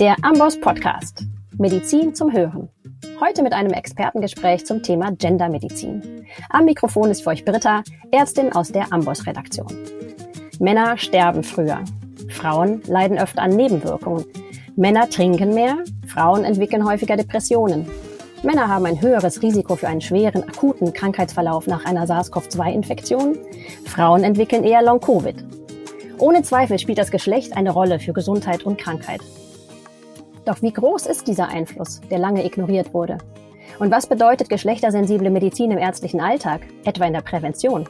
Der Amboss Podcast. Medizin zum Hören. Heute mit einem Expertengespräch zum Thema Gendermedizin. Am Mikrofon ist für euch Britta, Ärztin aus der Amboss Redaktion. Männer sterben früher. Frauen leiden öfter an Nebenwirkungen. Männer trinken mehr. Frauen entwickeln häufiger Depressionen. Männer haben ein höheres Risiko für einen schweren, akuten Krankheitsverlauf nach einer SARS-CoV-2-Infektion. Frauen entwickeln eher Long-Covid. Ohne Zweifel spielt das Geschlecht eine Rolle für Gesundheit und Krankheit. Doch wie groß ist dieser Einfluss, der lange ignoriert wurde? Und was bedeutet geschlechtersensible Medizin im ärztlichen Alltag, etwa in der Prävention?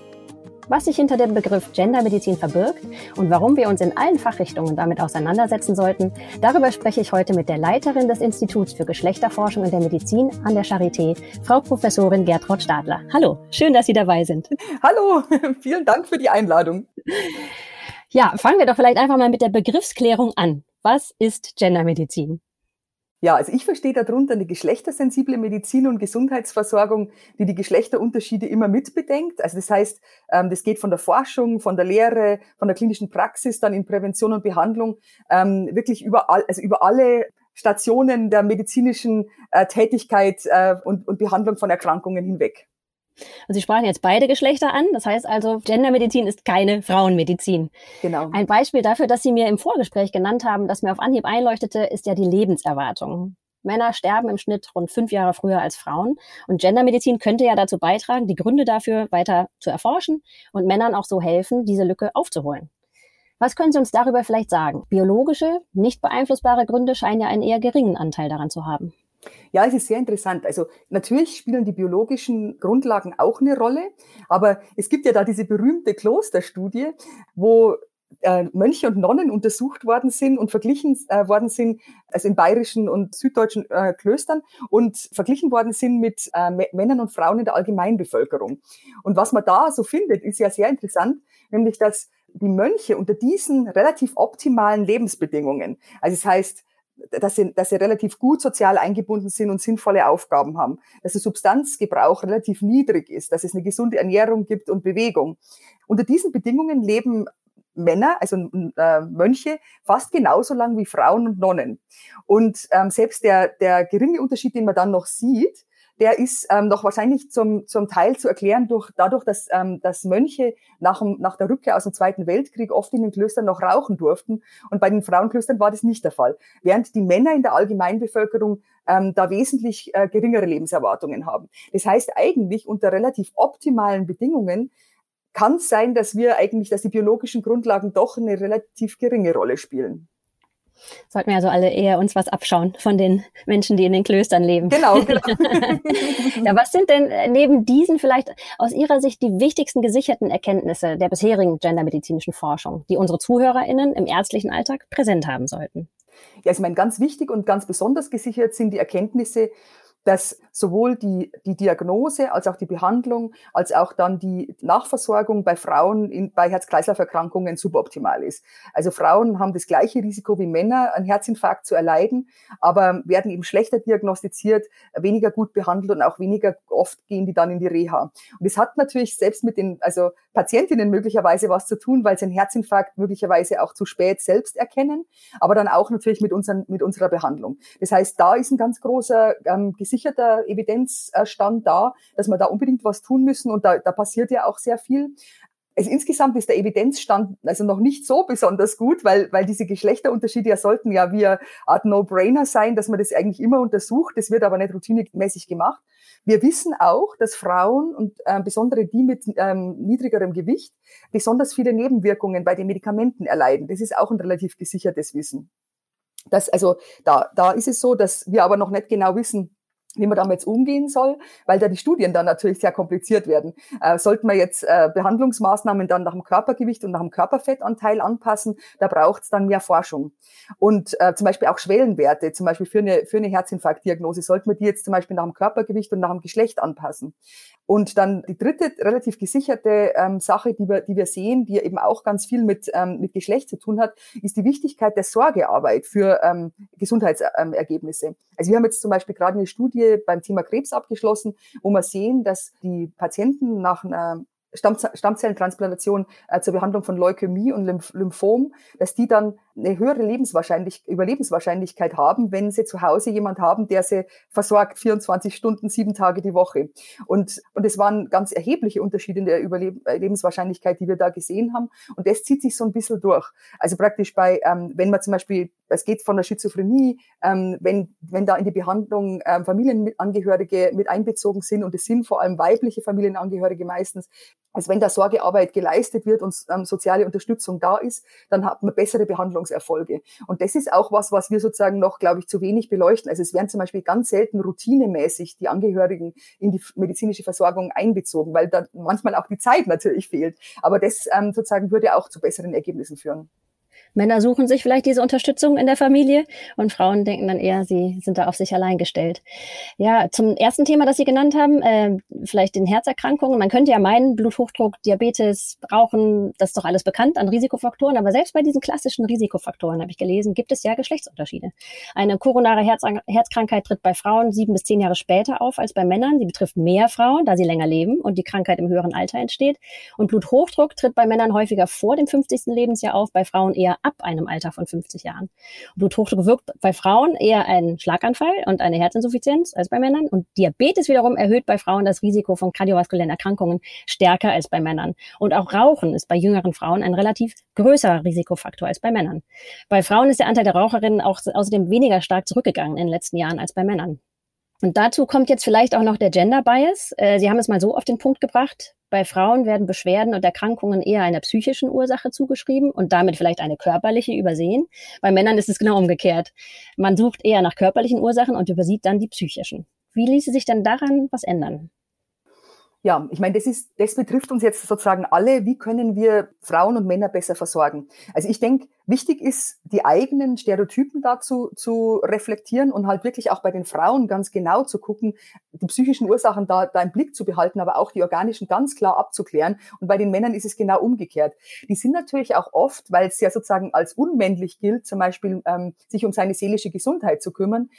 Was sich hinter dem Begriff Gendermedizin verbirgt und warum wir uns in allen Fachrichtungen damit auseinandersetzen sollten, darüber spreche ich heute mit der Leiterin des Instituts für Geschlechterforschung in der Medizin an der Charité, Frau Professorin Gertraud Stadler. Hallo, schön, dass Sie dabei sind. Hallo, vielen Dank für die Einladung. Ja, fangen wir doch vielleicht einfach mal mit der Begriffsklärung an. Was ist Gendermedizin? Ja, also ich verstehe darunter eine geschlechtersensible Medizin und Gesundheitsversorgung, die die Geschlechterunterschiede immer mitbedenkt. Also das heißt, ähm, das geht von der Forschung, von der Lehre, von der klinischen Praxis, dann in Prävention und Behandlung, ähm, wirklich überall, also über alle Stationen der medizinischen äh, Tätigkeit äh, und Behandlung von Erkrankungen hinweg. Und Sie sprachen jetzt beide Geschlechter an. Das heißt also, Gendermedizin ist keine Frauenmedizin. Genau. Ein Beispiel dafür, dass Sie mir im Vorgespräch genannt haben, das mir auf Anhieb einleuchtete, ist ja die Lebenserwartung. Männer sterben im Schnitt rund fünf Jahre früher als Frauen. Und Gendermedizin könnte ja dazu beitragen, die Gründe dafür weiter zu erforschen und Männern auch so helfen, diese Lücke aufzuholen. Was können Sie uns darüber vielleicht sagen? Biologische, nicht beeinflussbare Gründe scheinen ja einen eher geringen Anteil daran zu haben. Ja, es ist sehr interessant. Also natürlich spielen die biologischen Grundlagen auch eine Rolle, aber es gibt ja da diese berühmte Klosterstudie, wo äh, Mönche und Nonnen untersucht worden sind und verglichen äh, worden sind, also in bayerischen und süddeutschen äh, Klöstern und verglichen worden sind mit Männern und Frauen in der Allgemeinbevölkerung. Und was man da so findet, ist ja sehr interessant, nämlich dass die Mönche unter diesen relativ optimalen Lebensbedingungen, also das heißt, dass sie, dass sie relativ gut sozial eingebunden sind und sinnvolle Aufgaben haben, dass der Substanzgebrauch relativ niedrig ist, dass es eine gesunde Ernährung gibt und Bewegung. Unter diesen Bedingungen leben Männer, also äh, Mönche, fast genauso lang wie Frauen und Nonnen. Und ähm, selbst der, der geringe Unterschied, den man dann noch sieht, der ist ähm, noch wahrscheinlich zum, zum Teil zu erklären durch, dadurch, dass, ähm, dass Mönche nach, dem, nach der Rückkehr aus dem Zweiten Weltkrieg oft in den Klöstern noch rauchen durften. Und bei den Frauenklöstern war das nicht der Fall. Während die Männer in der Allgemeinbevölkerung ähm, da wesentlich äh, geringere Lebenserwartungen haben. Das heißt eigentlich unter relativ optimalen Bedingungen kann es sein, dass wir eigentlich, dass die biologischen Grundlagen doch eine relativ geringe Rolle spielen. Sollten wir also alle eher uns was abschauen von den Menschen, die in den Klöstern leben. Genau, genau. ja, was sind denn äh, neben diesen vielleicht aus Ihrer Sicht die wichtigsten gesicherten Erkenntnisse der bisherigen gendermedizinischen Forschung, die unsere ZuhörerInnen im ärztlichen Alltag präsent haben sollten? Ja, also ich meine, ganz wichtig und ganz besonders gesichert sind die Erkenntnisse dass sowohl die, die Diagnose als auch die Behandlung als auch dann die Nachversorgung bei Frauen in, bei Herz-Kreislauf-Erkrankungen suboptimal ist. Also Frauen haben das gleiche Risiko wie Männer, einen Herzinfarkt zu erleiden, aber werden eben schlechter diagnostiziert, weniger gut behandelt und auch weniger oft gehen die dann in die Reha. Und es hat natürlich selbst mit den also Patientinnen möglicherweise was zu tun, weil sie einen Herzinfarkt möglicherweise auch zu spät selbst erkennen, aber dann auch natürlich mit, unseren, mit unserer Behandlung. Das heißt, da ist ein ganz großer ähm, gesicherter Evidenzstand da, dass wir da unbedingt was tun müssen und da, da passiert ja auch sehr viel. Also insgesamt ist der Evidenzstand also noch nicht so besonders gut, weil, weil diese Geschlechterunterschiede ja sollten ja wie eine Art No-Brainer sein, dass man das eigentlich immer untersucht. Das wird aber nicht routinemäßig gemacht. Wir wissen auch, dass Frauen und äh, besondere die mit ähm, niedrigerem Gewicht besonders viele Nebenwirkungen bei den Medikamenten erleiden. Das ist auch ein relativ gesichertes Wissen. Das, also da, da ist es so, dass wir aber noch nicht genau wissen, wie man damit umgehen soll, weil da die Studien dann natürlich sehr kompliziert werden. Äh, sollten wir jetzt äh, Behandlungsmaßnahmen dann nach dem Körpergewicht und nach dem Körperfettanteil anpassen, da braucht es dann mehr Forschung. Und äh, zum Beispiel auch Schwellenwerte, zum Beispiel für eine, für eine Herzinfarktdiagnose, sollten wir die jetzt zum Beispiel nach dem Körpergewicht und nach dem Geschlecht anpassen. Und dann die dritte relativ gesicherte ähm, Sache, die wir, die wir sehen, die eben auch ganz viel mit, ähm, mit Geschlecht zu tun hat, ist die Wichtigkeit der Sorgearbeit für ähm, Gesundheitsergebnisse. Also wir haben jetzt zum Beispiel gerade eine Studie beim Thema Krebs abgeschlossen, wo wir sehen, dass die Patienten nach einer Stammzellentransplantation äh, zur Behandlung von Leukämie und Lymph Lymphom, dass die dann eine höhere Lebenswahrscheinlich Überlebenswahrscheinlichkeit haben, wenn sie zu Hause jemand haben, der sie versorgt 24 Stunden, sieben Tage die Woche. Und, und es waren ganz erhebliche Unterschiede in der Überlebenswahrscheinlichkeit, die wir da gesehen haben. Und das zieht sich so ein bisschen durch. Also praktisch bei, ähm, wenn man zum Beispiel, es geht von der Schizophrenie, ähm, wenn, wenn da in die Behandlung ähm, Familienangehörige mit einbezogen sind und es sind vor allem weibliche Familienangehörige meistens, also wenn da Sorgearbeit geleistet wird und ähm, soziale Unterstützung da ist, dann hat man bessere Behandlungserfolge. Und das ist auch was, was wir sozusagen noch, glaube ich, zu wenig beleuchten. Also es werden zum Beispiel ganz selten routinemäßig die Angehörigen in die medizinische Versorgung einbezogen, weil da manchmal auch die Zeit natürlich fehlt. Aber das ähm, sozusagen würde auch zu besseren Ergebnissen führen. Männer suchen sich vielleicht diese Unterstützung in der Familie und Frauen denken dann eher, sie sind da auf sich allein gestellt. Ja, zum ersten Thema, das Sie genannt haben, äh, vielleicht den Herzerkrankungen. Man könnte ja meinen, Bluthochdruck, Diabetes, Rauchen, das ist doch alles bekannt an Risikofaktoren. Aber selbst bei diesen klassischen Risikofaktoren, habe ich gelesen, gibt es ja Geschlechtsunterschiede. Eine koronare Herz Herzkrankheit tritt bei Frauen sieben bis zehn Jahre später auf als bei Männern. Sie betrifft mehr Frauen, da sie länger leben und die Krankheit im höheren Alter entsteht. Und Bluthochdruck tritt bei Männern häufiger vor dem 50. Lebensjahr auf, bei Frauen eher ab einem Alter von 50 Jahren. Bluthochdruck wirkt bei Frauen eher einen Schlaganfall und eine Herzinsuffizienz als bei Männern. Und Diabetes wiederum erhöht bei Frauen das Risiko von kardiovaskulären Erkrankungen stärker als bei Männern. Und auch Rauchen ist bei jüngeren Frauen ein relativ größerer Risikofaktor als bei Männern. Bei Frauen ist der Anteil der Raucherinnen auch außerdem weniger stark zurückgegangen in den letzten Jahren als bei Männern. Und dazu kommt jetzt vielleicht auch noch der Gender Bias. Äh, Sie haben es mal so auf den Punkt gebracht. Bei Frauen werden Beschwerden und Erkrankungen eher einer psychischen Ursache zugeschrieben und damit vielleicht eine körperliche übersehen. Bei Männern ist es genau umgekehrt. Man sucht eher nach körperlichen Ursachen und übersieht dann die psychischen. Wie ließe sich denn daran was ändern? Ja, ich meine, das ist, das betrifft uns jetzt sozusagen alle. Wie können wir Frauen und Männer besser versorgen? Also ich denke, wichtig ist, die eigenen Stereotypen dazu zu reflektieren und halt wirklich auch bei den Frauen ganz genau zu gucken, die psychischen Ursachen da, da im Blick zu behalten, aber auch die organischen ganz klar abzuklären. Und bei den Männern ist es genau umgekehrt. Die sind natürlich auch oft, weil es ja sozusagen als unmännlich gilt, zum Beispiel ähm, sich um seine seelische Gesundheit zu kümmern,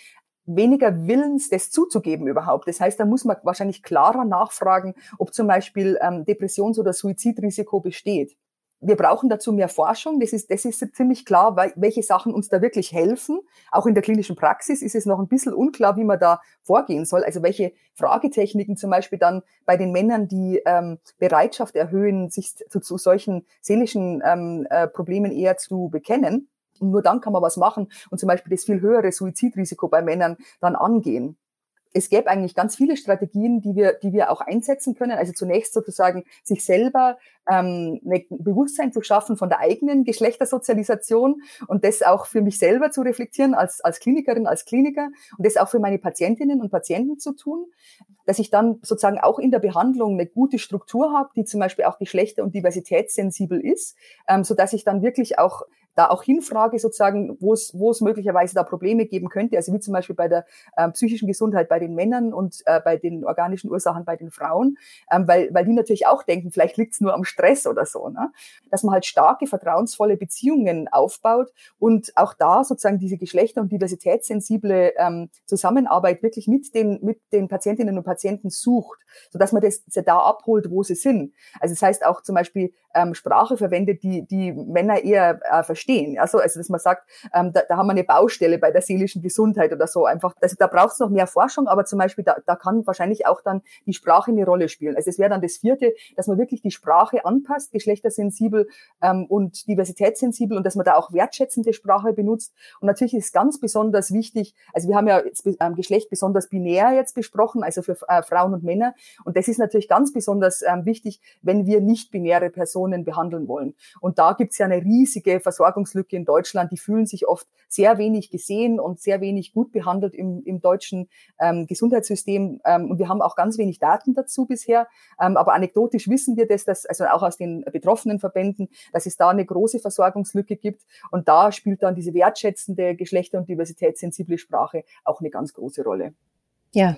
weniger Willens, das zuzugeben überhaupt. Das heißt, da muss man wahrscheinlich klarer nachfragen, ob zum Beispiel ähm, Depressions- oder Suizidrisiko besteht. Wir brauchen dazu mehr Forschung. Das ist, das ist ziemlich klar, welche Sachen uns da wirklich helfen. Auch in der klinischen Praxis ist es noch ein bisschen unklar, wie man da vorgehen soll. Also welche Fragetechniken zum Beispiel dann bei den Männern die ähm, Bereitschaft erhöhen, sich zu, zu solchen seelischen ähm, äh, Problemen eher zu bekennen. Nur dann kann man was machen und zum Beispiel das viel höhere Suizidrisiko bei Männern dann angehen es gäbe eigentlich ganz viele Strategien, die wir, die wir auch einsetzen können. Also zunächst sozusagen sich selber ähm, ein Bewusstsein zu schaffen von der eigenen Geschlechtersozialisation und das auch für mich selber zu reflektieren als, als Klinikerin, als Kliniker und das auch für meine Patientinnen und Patienten zu tun, dass ich dann sozusagen auch in der Behandlung eine gute Struktur habe, die zum Beispiel auch geschlechter- und diversitätssensibel ist, ähm, so dass ich dann wirklich auch da auch hinfrage sozusagen, wo es, wo es möglicherweise da Probleme geben könnte, also wie zum Beispiel bei der ähm, psychischen Gesundheit bei den Männern und äh, bei den organischen Ursachen bei den Frauen, ähm, weil, weil die natürlich auch denken, vielleicht liegt es nur am Stress oder so, ne? dass man halt starke, vertrauensvolle Beziehungen aufbaut und auch da sozusagen diese geschlechter- und diversitätssensible ähm, Zusammenarbeit wirklich mit den, mit den Patientinnen und Patienten sucht, sodass man das da abholt, wo sie sind. Also das heißt auch zum Beispiel ähm, Sprache verwendet, die die Männer eher äh, verstehen. Also, also dass man sagt, ähm, da, da haben wir eine Baustelle bei der seelischen Gesundheit oder so. Einfach, also da braucht es noch mehr Forschung, aber zum Beispiel da, da kann wahrscheinlich auch dann die Sprache eine Rolle spielen. Also es wäre dann das vierte, dass man wirklich die Sprache anpasst, geschlechtersensibel ähm, und diversitätssensibel und dass man da auch wertschätzende Sprache benutzt. Und natürlich ist ganz besonders wichtig, also wir haben ja jetzt, ähm, Geschlecht besonders binär jetzt besprochen, also für äh, Frauen und Männer. Und das ist natürlich ganz besonders ähm, wichtig, wenn wir nicht binäre Personen behandeln wollen. Und da gibt's ja eine riesige Versorgungslücke in Deutschland. Die fühlen sich oft sehr wenig gesehen und sehr wenig gut behandelt im, im deutschen ähm, Gesundheitssystem. Ähm, und wir haben auch ganz wenig Daten dazu bisher. Ähm, aber anekdotisch wissen wir das, dass, also auch aus den betroffenen Verbänden, dass es da eine große Versorgungslücke gibt. Und da spielt dann diese wertschätzende, geschlechter- und diversitätssensible Sprache auch eine ganz große Rolle. Ja,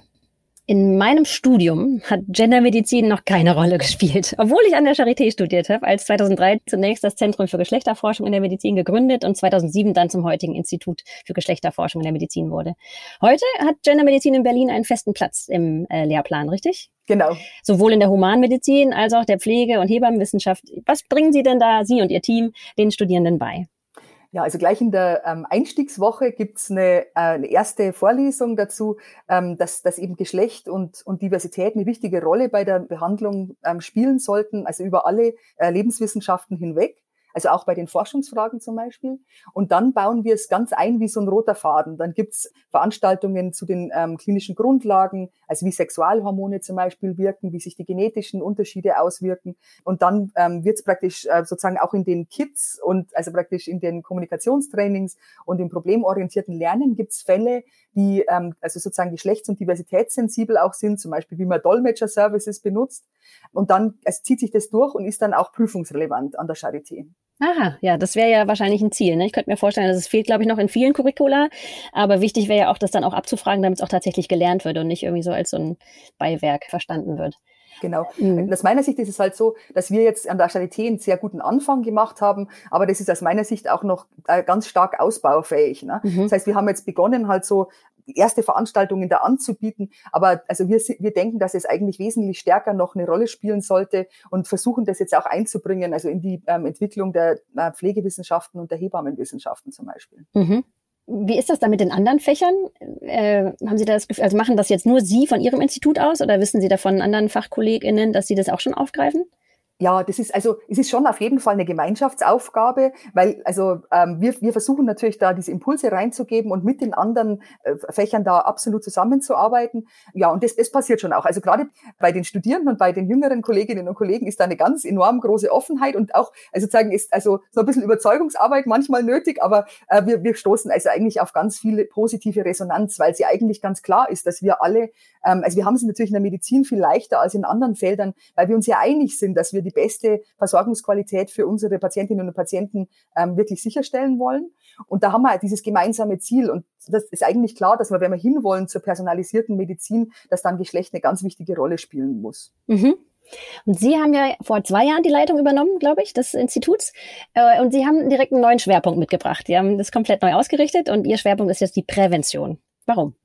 in meinem Studium hat Gendermedizin noch keine Rolle gespielt, obwohl ich an der Charité studiert habe, als 2003 zunächst das Zentrum für Geschlechterforschung in der Medizin gegründet und 2007 dann zum heutigen Institut für Geschlechterforschung in der Medizin wurde. Heute hat Gendermedizin in Berlin einen festen Platz im äh, Lehrplan, richtig? Genau. Sowohl in der Humanmedizin als auch der Pflege- und Hebammenwissenschaft. Was bringen Sie denn da, Sie und Ihr Team, den Studierenden bei? Ja, also gleich in der ähm, Einstiegswoche gibt's eine, äh, eine erste Vorlesung dazu, ähm, dass, dass eben Geschlecht und, und Diversität eine wichtige Rolle bei der Behandlung ähm, spielen sollten, also über alle äh, Lebenswissenschaften hinweg also auch bei den Forschungsfragen zum Beispiel. Und dann bauen wir es ganz ein wie so ein roter Faden. Dann gibt's Veranstaltungen zu den ähm, klinischen Grundlagen, also wie Sexualhormone zum Beispiel wirken, wie sich die genetischen Unterschiede auswirken. Und dann ähm, wird es praktisch äh, sozusagen auch in den Kits und also praktisch in den Kommunikationstrainings und im problemorientierten Lernen gibt's Fälle, die ähm, also sozusagen geschlechts- und diversitätssensibel auch sind, zum Beispiel wie man Dolmetscher-Services benutzt. Und dann es zieht sich das durch und ist dann auch prüfungsrelevant an der Charité. Aha, ja, das wäre ja wahrscheinlich ein Ziel. Ne? Ich könnte mir vorstellen, dass es fehlt, glaube ich, noch in vielen Curricula. Aber wichtig wäre ja auch, das dann auch abzufragen, damit es auch tatsächlich gelernt wird und nicht irgendwie so als so ein Beiwerk verstanden wird. Genau. Mhm. Aus meiner Sicht ist es halt so, dass wir jetzt an der Charité einen sehr guten Anfang gemacht haben, aber das ist aus meiner Sicht auch noch äh, ganz stark ausbaufähig. Ne? Mhm. Das heißt, wir haben jetzt begonnen, halt so erste Veranstaltungen da anzubieten. Aber also wir, wir denken, dass es eigentlich wesentlich stärker noch eine Rolle spielen sollte und versuchen das jetzt auch einzubringen, also in die ähm, Entwicklung der äh, Pflegewissenschaften und der Hebammenwissenschaften zum Beispiel. Mhm. Wie ist das da mit den anderen Fächern? Äh, haben Sie das Gefühl, also machen das jetzt nur Sie von Ihrem Institut aus oder wissen Sie da von anderen FachkollegInnen, dass Sie das auch schon aufgreifen? Ja, das ist also es ist schon auf jeden Fall eine Gemeinschaftsaufgabe, weil also ähm, wir, wir versuchen natürlich da diese Impulse reinzugeben und mit den anderen äh, Fächern da absolut zusammenzuarbeiten. Ja, und das, das passiert schon auch. Also gerade bei den Studierenden und bei den jüngeren Kolleginnen und Kollegen ist da eine ganz enorm große Offenheit und auch also sagen ist also so ein bisschen Überzeugungsarbeit manchmal nötig, aber äh, wir, wir stoßen also eigentlich auf ganz viele positive Resonanz, weil sie eigentlich ganz klar ist, dass wir alle ähm, also wir haben es natürlich in der Medizin viel leichter als in anderen Feldern, weil wir uns ja einig sind, dass wir die beste Versorgungsqualität für unsere Patientinnen und Patienten ähm, wirklich sicherstellen wollen. Und da haben wir dieses gemeinsame Ziel. Und das ist eigentlich klar, dass wir, wenn wir hinwollen zur personalisierten Medizin, dass dann Geschlecht eine ganz wichtige Rolle spielen muss. Mhm. Und Sie haben ja vor zwei Jahren die Leitung übernommen, glaube ich, des Instituts. Äh, und Sie haben direkt einen neuen Schwerpunkt mitgebracht. Sie haben das komplett neu ausgerichtet und Ihr Schwerpunkt ist jetzt die Prävention. Warum?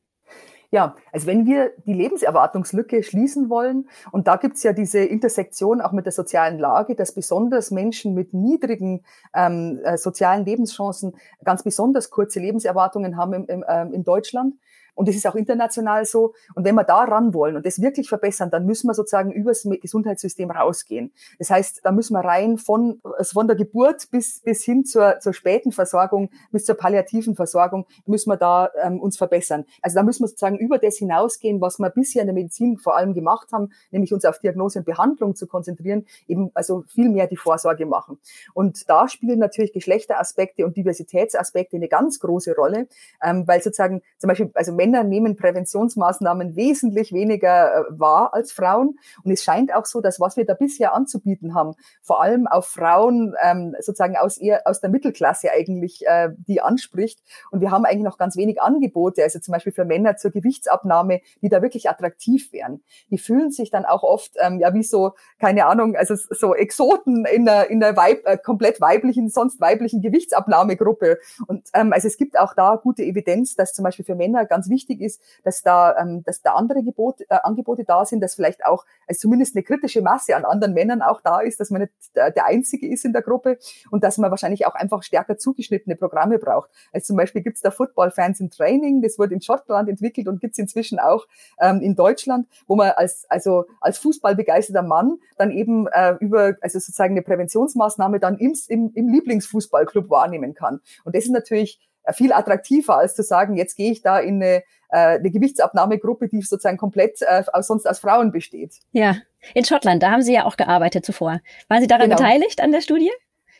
Ja, also wenn wir die Lebenserwartungslücke schließen wollen, und da gibt's ja diese Intersektion auch mit der sozialen Lage, dass besonders Menschen mit niedrigen ähm, äh, sozialen Lebenschancen ganz besonders kurze Lebenserwartungen haben im, im, ähm, in Deutschland. Und das ist auch international so. Und wenn wir da ran wollen und das wirklich verbessern, dann müssen wir sozusagen übers Gesundheitssystem rausgehen. Das heißt, da müssen wir rein von, also von der Geburt bis, bis hin zur, zur späten Versorgung, bis zur palliativen Versorgung, müssen wir da ähm, uns verbessern. Also da müssen wir sozusagen über das hinausgehen, was wir bisher in der Medizin vor allem gemacht haben, nämlich uns auf Diagnose und Behandlung zu konzentrieren, eben also viel mehr die Vorsorge machen. Und da spielen natürlich Geschlechteraspekte und Diversitätsaspekte eine ganz große Rolle, ähm, weil sozusagen zum Beispiel, also Männer nehmen Präventionsmaßnahmen wesentlich weniger äh, wahr als Frauen. Und es scheint auch so, dass was wir da bisher anzubieten haben, vor allem auf Frauen ähm, sozusagen aus, eher, aus der Mittelklasse eigentlich äh, die anspricht. Und wir haben eigentlich noch ganz wenig Angebote, also zum Beispiel für Männer zur Gewichtsabnahme, die da wirklich attraktiv wären. Die fühlen sich dann auch oft ähm, ja wie so, keine Ahnung, also so Exoten in der, in der Weib, äh, komplett weiblichen, sonst weiblichen Gewichtsabnahmegruppe. Und ähm, also es gibt auch da gute Evidenz, dass zum Beispiel für Männer ganz wichtig wichtig ist, dass da, ähm, dass da andere Gebot, äh, Angebote da sind, dass vielleicht auch also zumindest eine kritische Masse an anderen Männern auch da ist, dass man nicht der, der Einzige ist in der Gruppe und dass man wahrscheinlich auch einfach stärker zugeschnittene Programme braucht. Also zum Beispiel gibt es da Football Fans in Training, das wurde in Schottland entwickelt und gibt es inzwischen auch ähm, in Deutschland, wo man als, also als Fußballbegeisterter Mann dann eben äh, über, also sozusagen eine Präventionsmaßnahme dann im, im, im Lieblingsfußballclub wahrnehmen kann. Und das ist natürlich äh, viel attraktiver, als zu sagen, jetzt gehe ich da in eine, äh, eine Gewichtsabnahmegruppe, die sozusagen komplett äh, sonst aus Frauen besteht. Ja, in Schottland, da haben Sie ja auch gearbeitet zuvor. Waren Sie daran genau. beteiligt an der Studie?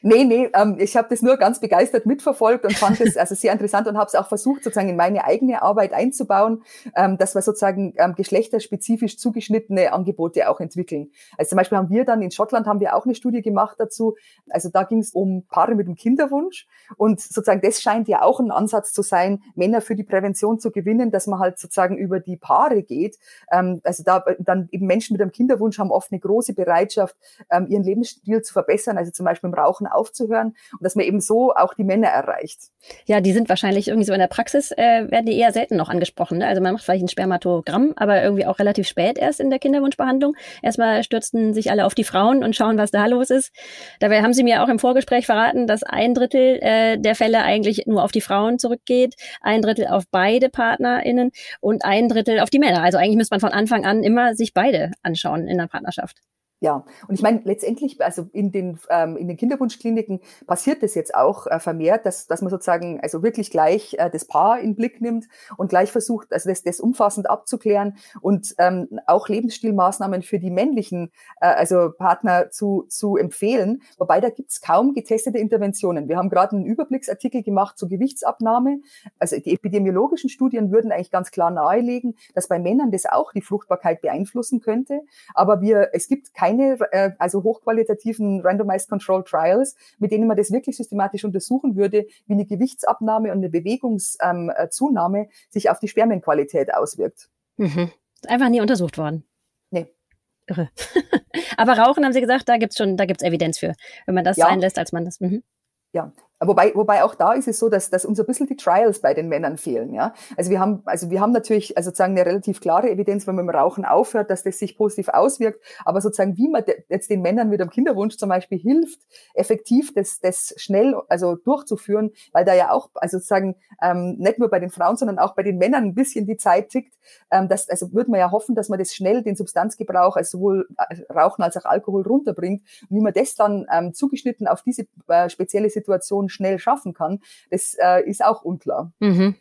Nee, nee, ähm, ich habe das nur ganz begeistert mitverfolgt und fand es also sehr interessant und habe es auch versucht, sozusagen in meine eigene Arbeit einzubauen, ähm, dass wir sozusagen ähm, geschlechterspezifisch zugeschnittene Angebote auch entwickeln. Also zum Beispiel haben wir dann in Schottland haben wir auch eine Studie gemacht dazu. Also da ging es um Paare mit einem Kinderwunsch und sozusagen das scheint ja auch ein Ansatz zu sein, Männer für die Prävention zu gewinnen, dass man halt sozusagen über die Paare geht. Ähm, also da dann eben Menschen mit einem Kinderwunsch haben oft eine große Bereitschaft, ähm, ihren Lebensstil zu verbessern, also zum Beispiel im Rauchen aufzuhören und dass man eben so auch die Männer erreicht. Ja, die sind wahrscheinlich irgendwie so in der Praxis, äh, werden die eher selten noch angesprochen. Ne? Also man macht vielleicht ein Spermatogramm, aber irgendwie auch relativ spät erst in der Kinderwunschbehandlung. Erstmal stürzten sich alle auf die Frauen und schauen, was da los ist. Dabei haben sie mir auch im Vorgespräch verraten, dass ein Drittel äh, der Fälle eigentlich nur auf die Frauen zurückgeht, ein Drittel auf beide PartnerInnen und ein Drittel auf die Männer. Also eigentlich müsste man von Anfang an immer sich beide anschauen in der Partnerschaft. Ja, und ich meine, letztendlich, also in den, ähm, in den Kinderwunschkliniken passiert das jetzt auch äh, vermehrt, dass, dass man sozusagen also wirklich gleich äh, das Paar in Blick nimmt und gleich versucht, also das, das umfassend abzuklären und ähm, auch Lebensstilmaßnahmen für die männlichen äh, also Partner zu, zu empfehlen. Wobei da gibt's kaum getestete Interventionen. Wir haben gerade einen Überblicksartikel gemacht zur Gewichtsabnahme. Also die epidemiologischen Studien würden eigentlich ganz klar nahelegen, dass bei Männern das auch die Fruchtbarkeit beeinflussen könnte. Aber wir, es gibt keine keine äh, also hochqualitativen Randomized Control Trials, mit denen man das wirklich systematisch untersuchen würde, wie eine Gewichtsabnahme und eine Bewegungszunahme ähm, sich auf die Spermienqualität auswirkt. Mhm. Einfach nie untersucht worden. Nee. Irre. Aber Rauchen haben Sie gesagt, da gibt's schon, da gibt's Evidenz für, wenn man das ja. sein lässt, als man das. Mhm. Ja, Wobei, wobei auch da ist es so, dass, dass uns ein bisschen die Trials bei den Männern fehlen. Ja? Also wir haben, also wir haben natürlich also sozusagen eine relativ klare Evidenz, wenn man mit dem Rauchen aufhört, dass das sich positiv auswirkt. Aber sozusagen, wie man jetzt den Männern mit dem Kinderwunsch zum Beispiel hilft, effektiv das, das schnell also durchzuführen, weil da ja auch, also sozusagen ähm, nicht nur bei den Frauen, sondern auch bei den Männern ein bisschen die Zeit tickt. Ähm, das, also würde man ja hoffen, dass man das schnell, den Substanzgebrauch, also sowohl äh, Rauchen als auch Alkohol runterbringt. Und wie man das dann ähm, zugeschnitten auf diese äh, spezielle Situation schnell schaffen kann, das äh, ist auch unklar. Mhm.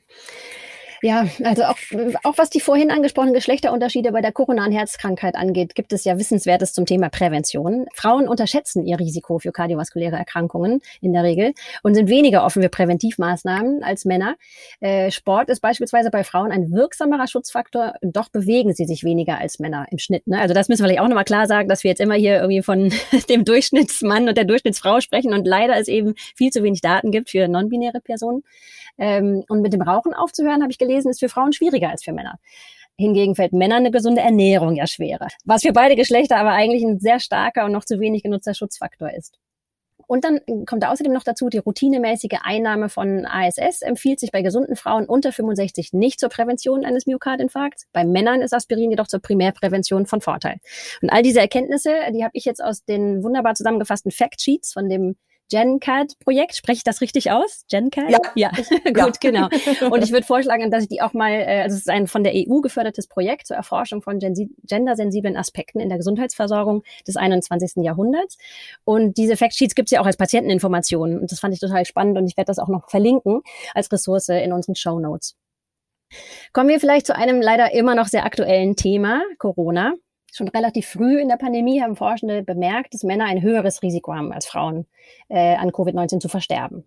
Ja, also auch, auch was die vorhin angesprochenen Geschlechterunterschiede bei der koronaren Herzkrankheit angeht, gibt es ja Wissenswertes zum Thema Prävention. Frauen unterschätzen ihr Risiko für kardiovaskuläre Erkrankungen in der Regel und sind weniger offen für Präventivmaßnahmen als Männer. Äh, Sport ist beispielsweise bei Frauen ein wirksamerer Schutzfaktor, doch bewegen sie sich weniger als Männer im Schnitt. Ne? Also das müssen wir vielleicht auch nochmal klar sagen, dass wir jetzt immer hier irgendwie von dem Durchschnittsmann und der Durchschnittsfrau sprechen und leider es eben viel zu wenig Daten gibt für non-binäre Personen. Ähm, und mit dem Rauchen aufzuhören, habe ich gelesen, ist für Frauen schwieriger als für Männer. Hingegen fällt Männern eine gesunde Ernährung ja schwerer. Was für beide Geschlechter aber eigentlich ein sehr starker und noch zu wenig genutzter Schutzfaktor ist. Und dann kommt außerdem noch dazu, die routinemäßige Einnahme von ASS empfiehlt sich bei gesunden Frauen unter 65 nicht zur Prävention eines Myokardinfarkts. Bei Männern ist Aspirin jedoch zur Primärprävention von Vorteil. Und all diese Erkenntnisse, die habe ich jetzt aus den wunderbar zusammengefassten Factsheets von dem GenCAD-Projekt. Spreche ich das richtig aus? GenCAD? Ja. Ja, gut, genau. Und ich würde vorschlagen, dass ich die auch mal, äh, also es ist ein von der EU gefördertes Projekt zur Erforschung von gendersensiblen Aspekten in der Gesundheitsversorgung des 21. Jahrhunderts. Und diese Factsheets gibt es ja auch als Patienteninformationen. Und das fand ich total spannend und ich werde das auch noch verlinken als Ressource in unseren Show Notes. Kommen wir vielleicht zu einem leider immer noch sehr aktuellen Thema, Corona. Schon relativ früh in der Pandemie haben Forschende bemerkt, dass Männer ein höheres Risiko haben als Frauen, äh, an Covid-19 zu versterben.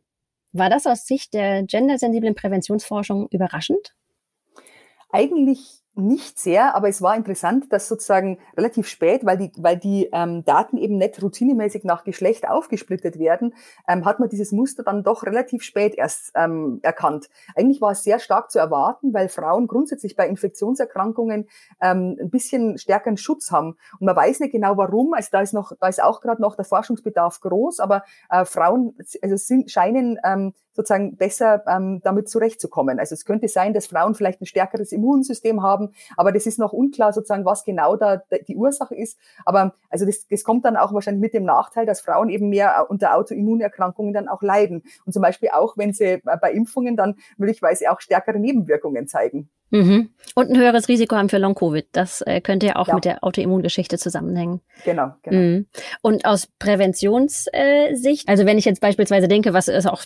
War das aus Sicht der gendersensiblen Präventionsforschung überraschend? Eigentlich nicht sehr, aber es war interessant, dass sozusagen relativ spät, weil die, weil die ähm, Daten eben nicht routinemäßig nach Geschlecht aufgesplittet werden, ähm, hat man dieses Muster dann doch relativ spät erst ähm, erkannt. Eigentlich war es sehr stark zu erwarten, weil Frauen grundsätzlich bei Infektionserkrankungen ähm, ein bisschen stärkeren Schutz haben. Und man weiß nicht genau warum. Also da ist noch, da ist auch gerade noch der Forschungsbedarf groß, aber äh, Frauen also sind, scheinen ähm, sozusagen besser ähm, damit zurechtzukommen. Also es könnte sein, dass Frauen vielleicht ein stärkeres Immunsystem haben, aber das ist noch unklar sozusagen, was genau da die Ursache ist. Aber also das, das kommt dann auch wahrscheinlich mit dem Nachteil, dass Frauen eben mehr unter Autoimmunerkrankungen dann auch leiden. Und zum Beispiel auch, wenn sie äh, bei Impfungen dann möglicherweise auch stärkere Nebenwirkungen zeigen. Mhm. Und ein höheres Risiko haben für Long-Covid. Das äh, könnte ja auch ja. mit der Autoimmungeschichte zusammenhängen. Genau, genau. Mhm. Und aus Präventionssicht, äh, also wenn ich jetzt beispielsweise denke, was ist auch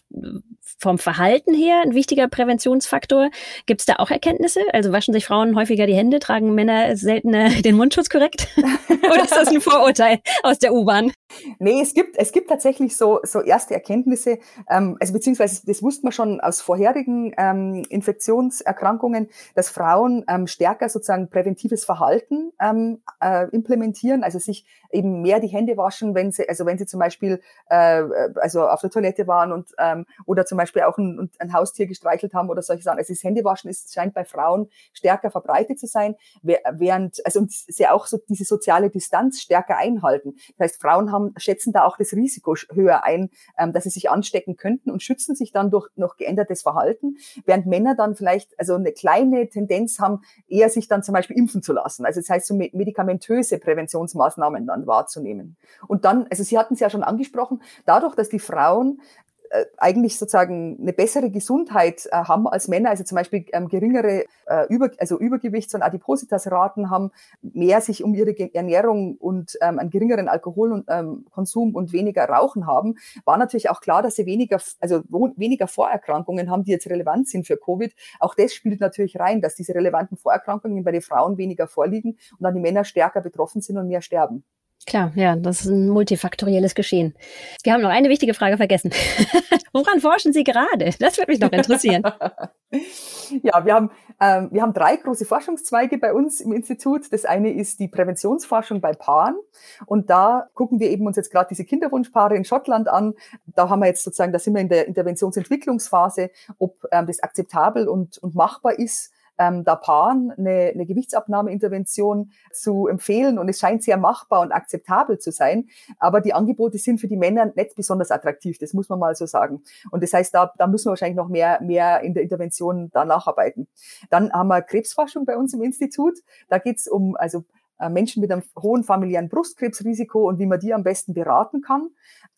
vom Verhalten her ein wichtiger Präventionsfaktor, gibt es da auch Erkenntnisse? Also waschen sich Frauen häufiger die Hände, tragen Männer seltener den Mundschutz korrekt? Oder ist das ein Vorurteil aus der U-Bahn? Nee, es gibt, es gibt tatsächlich so, so erste Erkenntnisse, ähm, also beziehungsweise das wusste man schon aus vorherigen ähm, Infektionserkrankungen, dass Frauen ähm, stärker sozusagen präventives Verhalten ähm, äh, implementieren, also sich eben mehr die Hände waschen, wenn sie, also wenn sie zum Beispiel äh, also auf der Toilette waren und ähm, oder zum Beispiel auch ein, ein Haustier gestreichelt haben oder solche Sachen. Also das Händewaschen ist, scheint bei Frauen stärker verbreitet zu sein, während, also und sie auch so diese soziale Distanz stärker einhalten. Das heißt, Frauen haben haben, schätzen da auch das Risiko höher ein, ähm, dass sie sich anstecken könnten und schützen sich dann durch noch geändertes Verhalten, während Männer dann vielleicht also eine kleine Tendenz haben, eher sich dann zum Beispiel impfen zu lassen. Also das heißt, so medikamentöse Präventionsmaßnahmen dann wahrzunehmen. Und dann, also Sie hatten es ja schon angesprochen, dadurch, dass die Frauen eigentlich sozusagen eine bessere Gesundheit äh, haben als Männer, also zum Beispiel ähm, geringere äh, Über, also Übergewichts- und Adipositasraten haben, mehr sich um ihre Ernährung und ähm, einen geringeren Alkoholkonsum ähm, und weniger Rauchen haben, war natürlich auch klar, dass sie weniger, also weniger Vorerkrankungen haben, die jetzt relevant sind für Covid. Auch das spielt natürlich rein, dass diese relevanten Vorerkrankungen bei den Frauen weniger vorliegen und dann die Männer stärker betroffen sind und mehr sterben. Klar, ja, das ist ein multifaktorielles Geschehen. Wir haben noch eine wichtige Frage vergessen. Woran forschen Sie gerade? Das würde mich noch interessieren. ja, wir haben, ähm, wir haben drei große Forschungszweige bei uns im Institut. Das eine ist die Präventionsforschung bei Paaren. Und da gucken wir eben uns jetzt gerade diese Kinderwunschpaare in Schottland an. Da haben wir jetzt sozusagen, da sind wir in der Interventionsentwicklungsphase, ob ähm, das akzeptabel und, und machbar ist, ähm, da Paaren eine, eine Gewichtsabnahmeintervention zu empfehlen. Und es scheint sehr machbar und akzeptabel zu sein. Aber die Angebote sind für die Männer nicht besonders attraktiv, das muss man mal so sagen. Und das heißt, da, da müssen wir wahrscheinlich noch mehr, mehr in der Intervention da nacharbeiten. Dann haben wir Krebsforschung bei uns im Institut. Da geht's um also Menschen mit einem hohen familiären Brustkrebsrisiko und wie man die am besten beraten kann.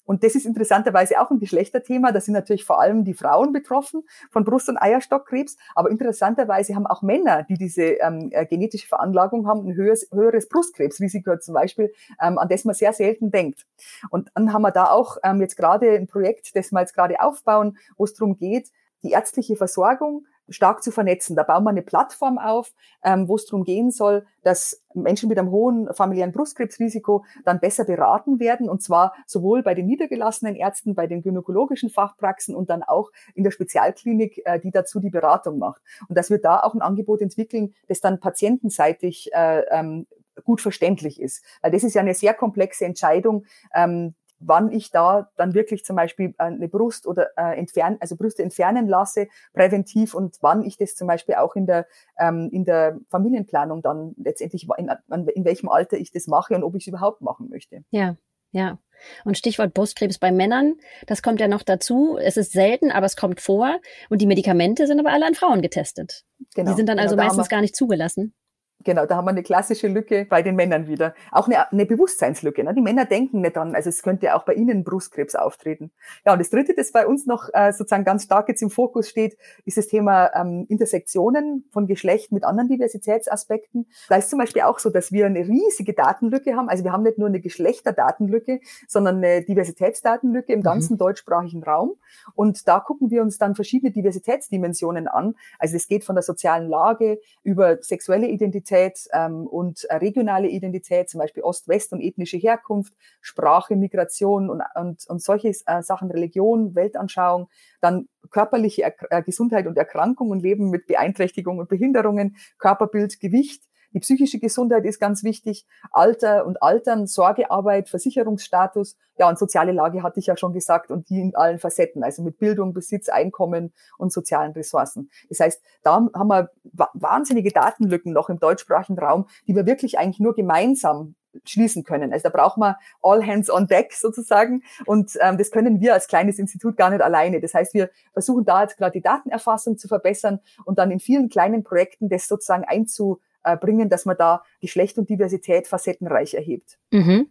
Und das ist interessanterweise auch ein Geschlechterthema. Da sind natürlich vor allem die Frauen betroffen von Brust- und Eierstockkrebs. Aber interessanterweise haben auch Männer, die diese ähm, äh, genetische Veranlagung haben, ein höheres, höheres Brustkrebsrisiko zum Beispiel, ähm, an das man sehr selten denkt. Und dann haben wir da auch ähm, jetzt gerade ein Projekt, das wir jetzt gerade aufbauen, wo es darum geht, die ärztliche Versorgung stark zu vernetzen. Da bauen wir eine Plattform auf, ähm, wo es darum gehen soll, dass Menschen mit einem hohen familiären Brustkrebsrisiko dann besser beraten werden, und zwar sowohl bei den niedergelassenen Ärzten, bei den gynäkologischen Fachpraxen und dann auch in der Spezialklinik, äh, die dazu die Beratung macht. Und dass wir da auch ein Angebot entwickeln, das dann patientenseitig äh, ähm, gut verständlich ist. Weil das ist ja eine sehr komplexe Entscheidung, ähm, wann ich da dann wirklich zum Beispiel äh, eine Brust oder äh, entfernen, also Brüste entfernen lasse, präventiv und wann ich das zum Beispiel auch in der, ähm, in der Familienplanung dann letztendlich, in, in welchem Alter ich das mache und ob ich es überhaupt machen möchte. Ja, ja. Und Stichwort Brustkrebs bei Männern, das kommt ja noch dazu. Es ist selten, aber es kommt vor. Und die Medikamente sind aber alle an Frauen getestet. Genau, die sind dann genau, also meistens gar nicht zugelassen. Genau, da haben wir eine klassische Lücke bei den Männern wieder. Auch eine, eine Bewusstseinslücke. Ne? Die Männer denken nicht dran, also es könnte auch bei ihnen Brustkrebs auftreten. Ja, und das Dritte, das bei uns noch äh, sozusagen ganz stark jetzt im Fokus steht, ist das Thema ähm, Intersektionen von Geschlecht mit anderen Diversitätsaspekten. Da ist zum Beispiel auch so, dass wir eine riesige Datenlücke haben. Also wir haben nicht nur eine Geschlechterdatenlücke, sondern eine Diversitätsdatenlücke im mhm. ganzen mhm. deutschsprachigen Raum. Und da gucken wir uns dann verschiedene Diversitätsdimensionen an. Also es geht von der sozialen Lage über sexuelle Identität, Identität ähm, und äh, regionale Identität, zum Beispiel Ost-West und ethnische Herkunft, Sprache, Migration und, und, und solche äh, Sachen, Religion, Weltanschauung, dann körperliche er äh, Gesundheit und Erkrankung und Leben mit Beeinträchtigungen und Behinderungen, Körperbild, Gewicht, die psychische Gesundheit ist ganz wichtig. Alter und Altern, Sorgearbeit, Versicherungsstatus. Ja, und soziale Lage hatte ich ja schon gesagt und die in allen Facetten, also mit Bildung, Besitz, Einkommen und sozialen Ressourcen. Das heißt, da haben wir wahnsinnige Datenlücken noch im deutschsprachigen Raum, die wir wirklich eigentlich nur gemeinsam schließen können. Also da braucht man all hands on deck sozusagen und ähm, das können wir als kleines Institut gar nicht alleine. Das heißt, wir versuchen da jetzt gerade die Datenerfassung zu verbessern und dann in vielen kleinen Projekten das sozusagen einzu äh, bringen, dass man da Geschlecht und Diversität facettenreich erhebt. Mhm.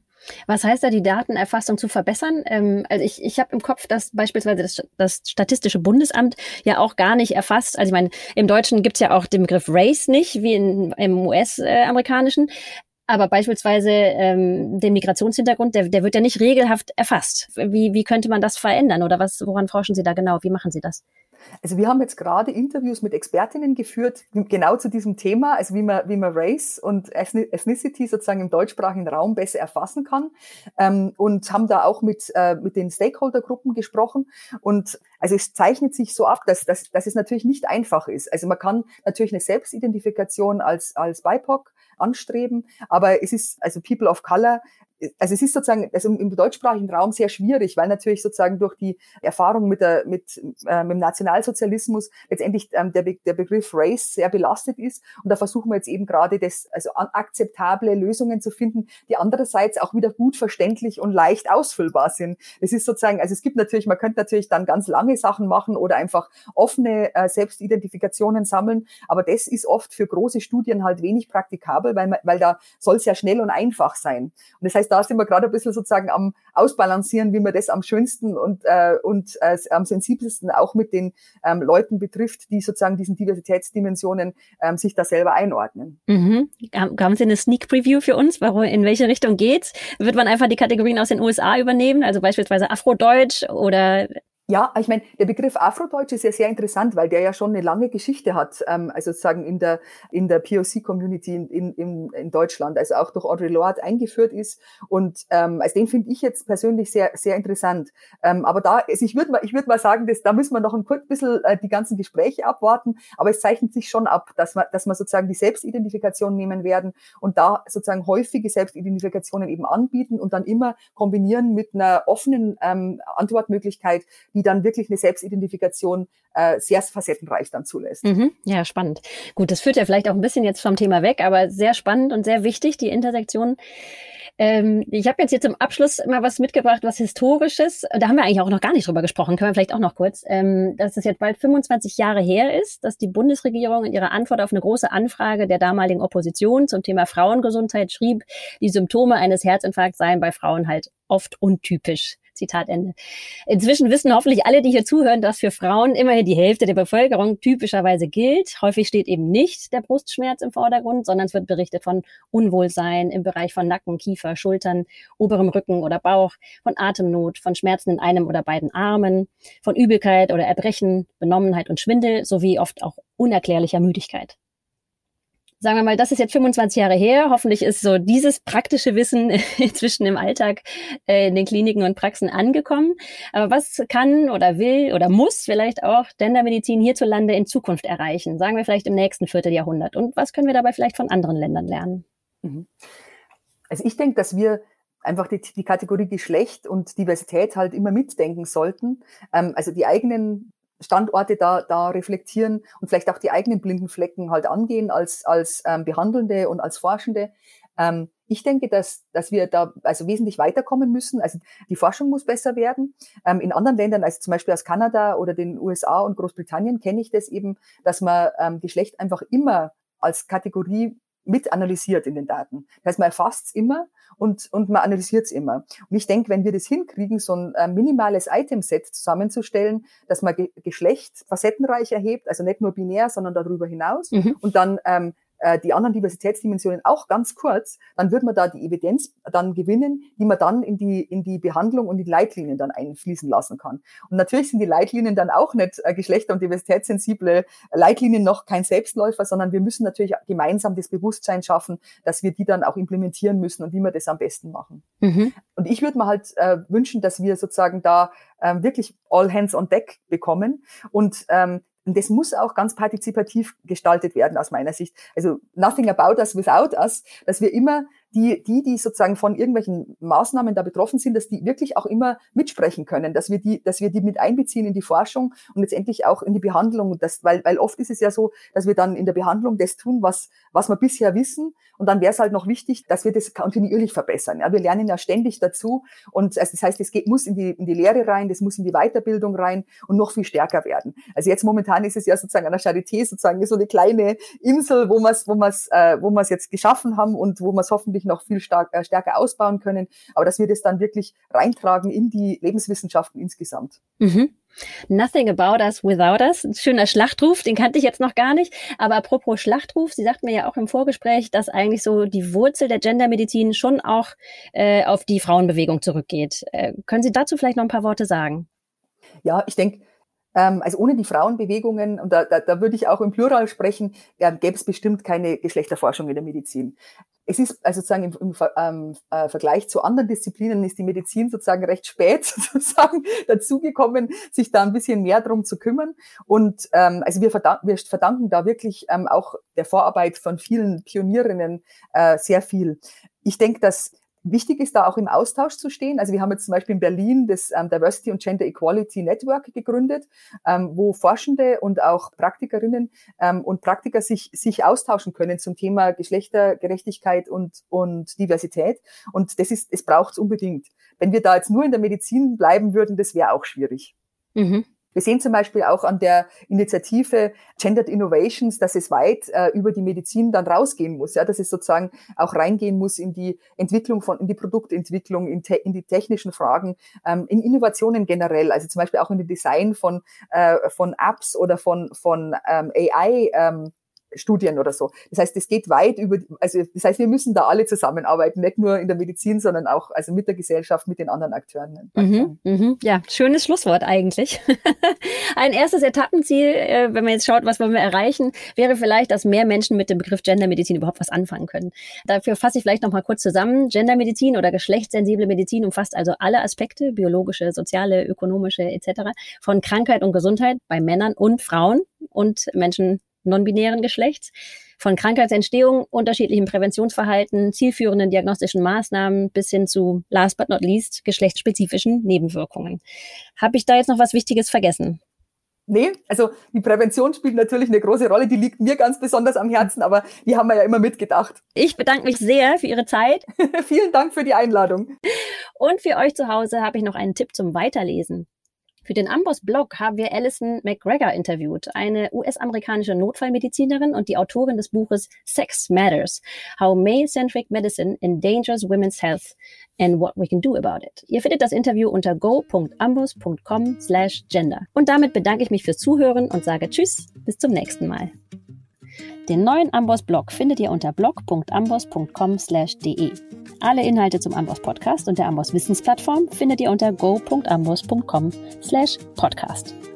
Was heißt da, die Datenerfassung zu verbessern? Ähm, also ich, ich habe im Kopf, dass beispielsweise das, das Statistische Bundesamt ja auch gar nicht erfasst. Also ich meine, im Deutschen gibt's ja auch den Begriff Race nicht, wie in, im US-amerikanischen. Aber beispielsweise ähm, den Migrationshintergrund, der, der wird ja nicht regelhaft erfasst. Wie, wie könnte man das verändern oder was, woran forschen Sie da genau? Wie machen Sie das? Also wir haben jetzt gerade Interviews mit Expertinnen geführt, genau zu diesem Thema, also wie man, wie man Race und Ethnicity sozusagen im deutschsprachigen Raum besser erfassen kann ähm, und haben da auch mit, äh, mit den Stakeholdergruppen gesprochen und also es zeichnet sich so ab, dass, dass, dass es natürlich nicht einfach ist. Also man kann natürlich eine Selbstidentifikation als, als BIPOC anstreben, aber es ist, also People of Color also es ist sozusagen also im deutschsprachigen Raum sehr schwierig, weil natürlich sozusagen durch die Erfahrung mit, der, mit, äh, mit dem Nationalsozialismus letztendlich ähm, der, Be der Begriff Race sehr belastet ist. Und da versuchen wir jetzt eben gerade das, also akzeptable Lösungen zu finden, die andererseits auch wieder gut verständlich und leicht ausfüllbar sind. Es ist sozusagen, also es gibt natürlich, man könnte natürlich dann ganz lange Sachen machen oder einfach offene äh, Selbstidentifikationen sammeln, aber das ist oft für große Studien halt wenig praktikabel, weil, man, weil da soll es ja schnell und einfach sein. Und das heißt, da sind wir gerade ein bisschen sozusagen am Ausbalancieren, wie man das am schönsten und, äh, und äh, am sensibelsten auch mit den ähm, Leuten betrifft, die sozusagen diesen Diversitätsdimensionen ähm, sich da selber einordnen. Mhm. Haben Sie eine Sneak Preview für uns? In welche Richtung geht's? Wird man einfach die Kategorien aus den USA übernehmen, also beispielsweise Afrodeutsch oder ja, ich meine, der Begriff Afrodeutsch ist ja sehr interessant, weil der ja schon eine lange Geschichte hat, ähm, also sozusagen in der, in der POC-Community in, in, in Deutschland, also auch durch Audre Lorde eingeführt ist. Und ähm, also den finde ich jetzt persönlich sehr, sehr interessant. Ähm, aber da, also ich würde mal, ich würde mal sagen, dass, da müssen wir noch ein kurz bisschen äh, die ganzen Gespräche abwarten, aber es zeichnet sich schon ab, dass wir, dass wir sozusagen die Selbstidentifikation nehmen werden und da sozusagen häufige Selbstidentifikationen eben anbieten und dann immer kombinieren mit einer offenen ähm, Antwortmöglichkeit, die dann wirklich eine Selbstidentifikation äh, sehr facettenreich dann zulässt. Mhm. Ja, spannend. Gut, das führt ja vielleicht auch ein bisschen jetzt vom Thema weg, aber sehr spannend und sehr wichtig, die Intersektion. Ähm, ich habe jetzt hier zum Abschluss mal was mitgebracht, was Historisches. Da haben wir eigentlich auch noch gar nicht drüber gesprochen. Können wir vielleicht auch noch kurz, ähm, dass es jetzt bald 25 Jahre her ist, dass die Bundesregierung in ihrer Antwort auf eine große Anfrage der damaligen Opposition zum Thema Frauengesundheit schrieb, die Symptome eines Herzinfarkts seien bei Frauen halt oft untypisch. Zitat Ende. Inzwischen wissen hoffentlich alle, die hier zuhören, dass für Frauen immerhin die Hälfte der Bevölkerung typischerweise gilt. Häufig steht eben nicht der Brustschmerz im Vordergrund, sondern es wird berichtet von Unwohlsein im Bereich von Nacken, Kiefer, Schultern, oberem Rücken oder Bauch, von Atemnot, von Schmerzen in einem oder beiden Armen, von Übelkeit oder Erbrechen, Benommenheit und Schwindel sowie oft auch unerklärlicher Müdigkeit sagen wir mal, das ist jetzt 25 Jahre her. Hoffentlich ist so dieses praktische Wissen inzwischen im Alltag äh, in den Kliniken und Praxen angekommen. Aber was kann oder will oder muss vielleicht auch Gendermedizin hierzulande in Zukunft erreichen? Sagen wir vielleicht im nächsten Vierteljahrhundert. Und was können wir dabei vielleicht von anderen Ländern lernen? Mhm. Also ich denke, dass wir einfach die, die Kategorie Geschlecht und Diversität halt immer mitdenken sollten. Ähm, also die eigenen Standorte da, da reflektieren und vielleicht auch die eigenen blinden Flecken halt angehen als, als ähm, Behandelnde und als Forschende. Ähm, ich denke, dass, dass wir da also wesentlich weiterkommen müssen. Also die Forschung muss besser werden. Ähm, in anderen Ländern, also zum Beispiel aus Kanada oder den USA und Großbritannien, kenne ich das eben, dass man ähm, Geschlecht einfach immer als Kategorie mit analysiert in den Daten. Das heißt, man erfasst es immer und, und man analysiert es immer. Und ich denke, wenn wir das hinkriegen, so ein minimales Itemset zusammenzustellen, dass man Ge Geschlecht facettenreich erhebt, also nicht nur binär, sondern darüber hinaus, mhm. und dann ähm, äh, die anderen Diversitätsdimensionen auch ganz kurz, dann wird man da die Evidenz dann gewinnen, die man dann in die, in die Behandlung und die Leitlinien dann einfließen lassen kann. Und natürlich sind die Leitlinien dann auch nicht äh, geschlechter- und diversitätssensible Leitlinien noch kein Selbstläufer, sondern wir müssen natürlich gemeinsam das Bewusstsein schaffen, dass wir die dann auch implementieren müssen und wie wir das am besten machen. Mhm. Und ich würde mir halt äh, wünschen, dass wir sozusagen da ähm, wirklich all hands on deck bekommen und ähm, und das muss auch ganz partizipativ gestaltet werden aus meiner Sicht. Also nothing about us without us, dass wir immer die, die, die sozusagen von irgendwelchen Maßnahmen da betroffen sind, dass die wirklich auch immer mitsprechen können, dass wir die, dass wir die mit einbeziehen in die Forschung und letztendlich auch in die Behandlung. Das, weil, weil oft ist es ja so, dass wir dann in der Behandlung das tun, was, was wir bisher wissen. Und dann wäre es halt noch wichtig, dass wir das kontinuierlich verbessern. Ja, wir lernen ja ständig dazu. Und also das heißt, es geht, muss in die, in die Lehre rein, das muss in die Weiterbildung rein und noch viel stärker werden. Also jetzt momentan ist es ja sozusagen an der Charité sozusagen so eine kleine Insel, wo wir es, wo wir es, äh, wo wir es jetzt geschaffen haben und wo wir es hoffentlich natürlich noch viel stark, äh, stärker ausbauen können, aber dass wir das dann wirklich reintragen in die Lebenswissenschaften insgesamt. Mhm. Nothing about us without us. Ein schöner Schlachtruf, den kannte ich jetzt noch gar nicht. Aber apropos Schlachtruf, Sie sagten mir ja auch im Vorgespräch, dass eigentlich so die Wurzel der Gendermedizin schon auch äh, auf die Frauenbewegung zurückgeht. Äh, können Sie dazu vielleicht noch ein paar Worte sagen? Ja, ich denke, also ohne die Frauenbewegungen, und da, da, da würde ich auch im Plural sprechen, ja, gäbe es bestimmt keine Geschlechterforschung in der Medizin. Es ist also sozusagen im, im ähm, äh, Vergleich zu anderen Disziplinen ist die Medizin sozusagen recht spät sozusagen dazugekommen, sich da ein bisschen mehr drum zu kümmern. Und ähm, also wir, verdank, wir verdanken da wirklich ähm, auch der Vorarbeit von vielen Pionierinnen äh, sehr viel. Ich denke, dass wichtig ist, da auch im Austausch zu stehen. Also wir haben jetzt zum Beispiel in Berlin das ähm, Diversity und Gender Equality Network gegründet, ähm, wo Forschende und auch Praktikerinnen ähm, und Praktiker sich, sich austauschen können zum Thema Geschlechtergerechtigkeit und, und Diversität. Und das ist, es braucht es unbedingt. Wenn wir da jetzt nur in der Medizin bleiben würden, das wäre auch schwierig. Mhm. Wir sehen zum Beispiel auch an der Initiative Gendered Innovations, dass es weit äh, über die Medizin dann rausgehen muss, ja, dass es sozusagen auch reingehen muss in die Entwicklung von, in die Produktentwicklung, in, te in die technischen Fragen, ähm, in Innovationen generell, also zum Beispiel auch in den Design von, äh, von Apps oder von, von ähm, AI. Ähm, Studien oder so. Das heißt, es geht weit über, also das heißt, wir müssen da alle zusammenarbeiten, nicht nur in der Medizin, sondern auch also mit der Gesellschaft, mit den anderen Akteuren. Mhm, mhm. Ja, schönes Schlusswort eigentlich. Ein erstes Etappenziel, äh, wenn man jetzt schaut, was wollen wir erreichen, wäre vielleicht, dass mehr Menschen mit dem Begriff Gendermedizin überhaupt was anfangen können. Dafür fasse ich vielleicht noch mal kurz zusammen. Gendermedizin oder geschlechtssensible Medizin umfasst also alle Aspekte, biologische, soziale, ökonomische etc., von Krankheit und Gesundheit bei Männern und Frauen und Menschen non-binären Geschlechts, von Krankheitsentstehung, unterschiedlichem Präventionsverhalten, zielführenden diagnostischen Maßnahmen bis hin zu, last but not least, geschlechtsspezifischen Nebenwirkungen. Habe ich da jetzt noch was Wichtiges vergessen? Nee, also die Prävention spielt natürlich eine große Rolle, die liegt mir ganz besonders am Herzen, aber die haben wir ja immer mitgedacht. Ich bedanke mich sehr für Ihre Zeit. Vielen Dank für die Einladung. Und für euch zu Hause habe ich noch einen Tipp zum Weiterlesen. Für den Amboss-Blog haben wir Alison McGregor interviewt, eine US-amerikanische Notfallmedizinerin und die Autorin des Buches Sex Matters, How Male-Centric Medicine Endangers Women's Health and What We Can Do About It. Ihr findet das Interview unter go.ambos.com slash gender. Und damit bedanke ich mich fürs Zuhören und sage Tschüss, bis zum nächsten Mal. Den neuen Amboss-Blog findet ihr unter blog.amboss.com/de. Alle Inhalte zum Amboss Podcast und der Amboss Wissensplattform findet ihr unter go.amboss.com/podcast.